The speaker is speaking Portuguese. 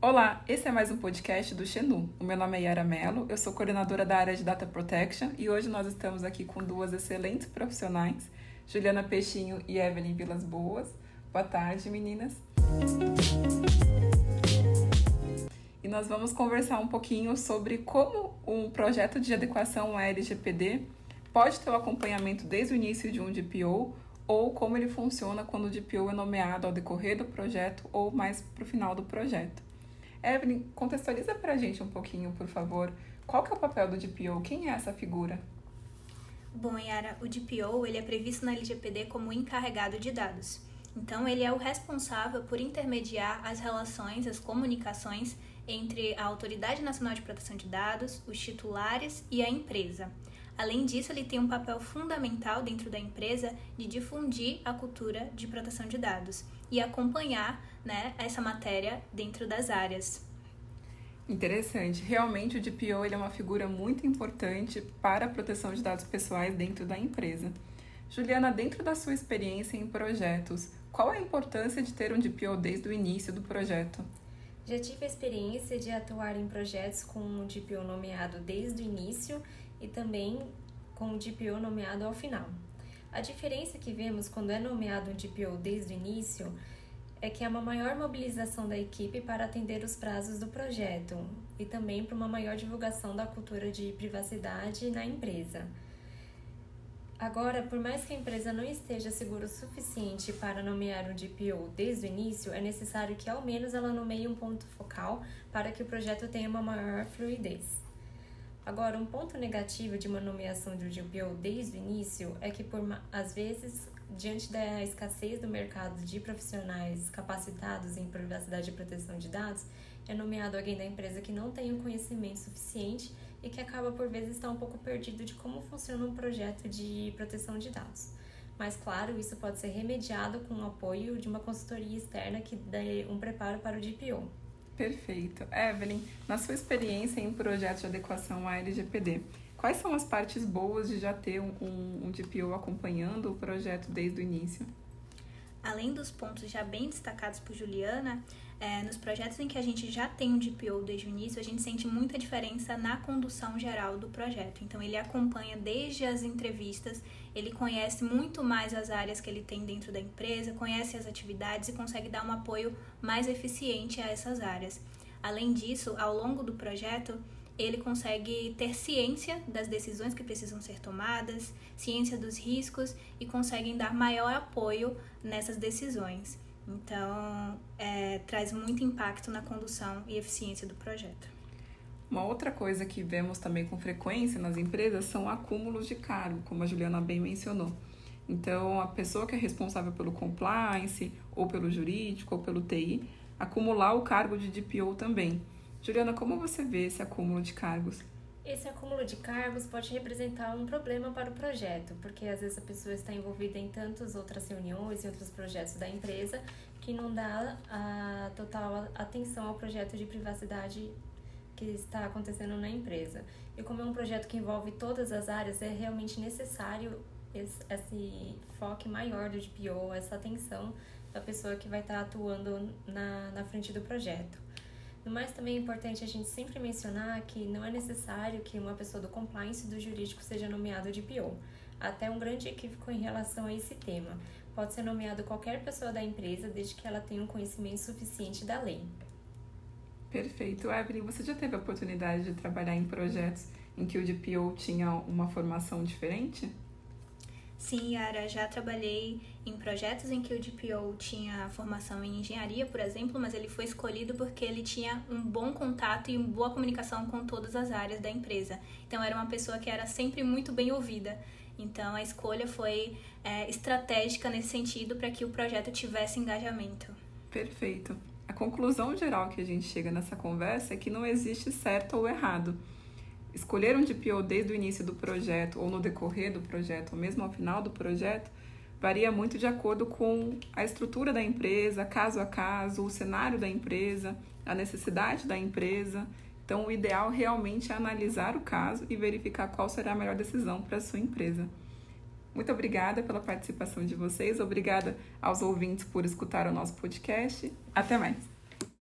Olá, esse é mais um podcast do Xenu. O meu nome é Yara Mello, eu sou coordenadora da área de Data Protection e hoje nós estamos aqui com duas excelentes profissionais, Juliana Peixinho e Evelyn Vilas Boas. Boa tarde, meninas. E nós vamos conversar um pouquinho sobre como um projeto de adequação à LGPD pode ter o acompanhamento desde o início de um DPO ou como ele funciona quando o DPO é nomeado ao decorrer do projeto ou mais para o final do projeto. Evelyn, contextualiza para a gente um pouquinho, por favor, qual que é o papel do DPO? Quem é essa figura? Bom, Yara, o DPO ele é previsto na LGPD como encarregado de dados. Então, ele é o responsável por intermediar as relações, as comunicações entre a Autoridade Nacional de Proteção de Dados, os titulares e a empresa. Além disso, ele tem um papel fundamental dentro da empresa de difundir a cultura de proteção de dados e acompanhar né, essa matéria dentro das áreas. Interessante. Realmente o DPO ele é uma figura muito importante para a proteção de dados pessoais dentro da empresa. Juliana, dentro da sua experiência em projetos, qual a importância de ter um DPO desde o início do projeto? Já tive a experiência de atuar em projetos com um DPO nomeado desde o início e também com o DPO nomeado ao final. A diferença que vemos quando é nomeado um DPO desde o início é que há uma maior mobilização da equipe para atender os prazos do projeto e também para uma maior divulgação da cultura de privacidade na empresa. Agora, por mais que a empresa não esteja segura o suficiente para nomear um DPO desde o início, é necessário que ao menos ela nomeie um ponto focal para que o projeto tenha uma maior fluidez. Agora, um ponto negativo de uma nomeação de um DPO desde o início é que, por às vezes, diante da escassez do mercado de profissionais capacitados em privacidade e proteção de dados, é nomeado alguém da empresa que não tem o um conhecimento suficiente e que acaba por vezes estar um pouco perdido de como funciona um projeto de proteção de dados. Mas claro, isso pode ser remediado com o apoio de uma consultoria externa que dê um preparo para o DPO. Perfeito. Evelyn, na sua experiência em projetos de adequação à LGPD, quais são as partes boas de já ter um, um, um DPO acompanhando o projeto desde o início? Além dos pontos já bem destacados por Juliana, é, nos projetos em que a gente já tem um DPO desde o início, a gente sente muita diferença na condução geral do projeto. Então, ele acompanha desde as entrevistas, ele conhece muito mais as áreas que ele tem dentro da empresa, conhece as atividades e consegue dar um apoio mais eficiente a essas áreas. Além disso, ao longo do projeto, ele consegue ter ciência das decisões que precisam ser tomadas, ciência dos riscos e conseguem dar maior apoio nessas decisões. Então, é, traz muito impacto na condução e eficiência do projeto. Uma outra coisa que vemos também com frequência nas empresas são acúmulos de cargo, como a Juliana bem mencionou. Então, a pessoa que é responsável pelo compliance, ou pelo jurídico, ou pelo TI, acumular o cargo de DPO também. Juliana, como você vê esse acúmulo de cargos? Esse acúmulo de cargos pode representar um problema para o projeto, porque às vezes a pessoa está envolvida em tantas outras reuniões e outros projetos da empresa que não dá a total atenção ao projeto de privacidade que está acontecendo na empresa. E como é um projeto que envolve todas as áreas, é realmente necessário esse, esse foco maior do DPO, essa atenção da pessoa que vai estar atuando na, na frente do projeto. No mais, também é importante a gente sempre mencionar que não é necessário que uma pessoa do compliance do jurídico seja nomeado de PO. Até um grande equívoco em relação a esse tema. Pode ser nomeado qualquer pessoa da empresa, desde que ela tenha um conhecimento suficiente da lei. Perfeito. Evelyn, você já teve a oportunidade de trabalhar em projetos em que o DPO tinha uma formação diferente? Sim, Yara, já trabalhei em projetos em que o DPO tinha formação em engenharia, por exemplo, mas ele foi escolhido porque ele tinha um bom contato e uma boa comunicação com todas as áreas da empresa. Então, era uma pessoa que era sempre muito bem ouvida. Então, a escolha foi é, estratégica nesse sentido para que o projeto tivesse engajamento. Perfeito. A conclusão geral que a gente chega nessa conversa é que não existe certo ou errado escolher um DPO desde o início do projeto ou no decorrer do projeto, ou mesmo ao final do projeto, varia muito de acordo com a estrutura da empresa, caso a caso, o cenário da empresa, a necessidade da empresa. Então, o ideal realmente é analisar o caso e verificar qual será a melhor decisão para a sua empresa. Muito obrigada pela participação de vocês, obrigada aos ouvintes por escutar o nosso podcast. Até mais!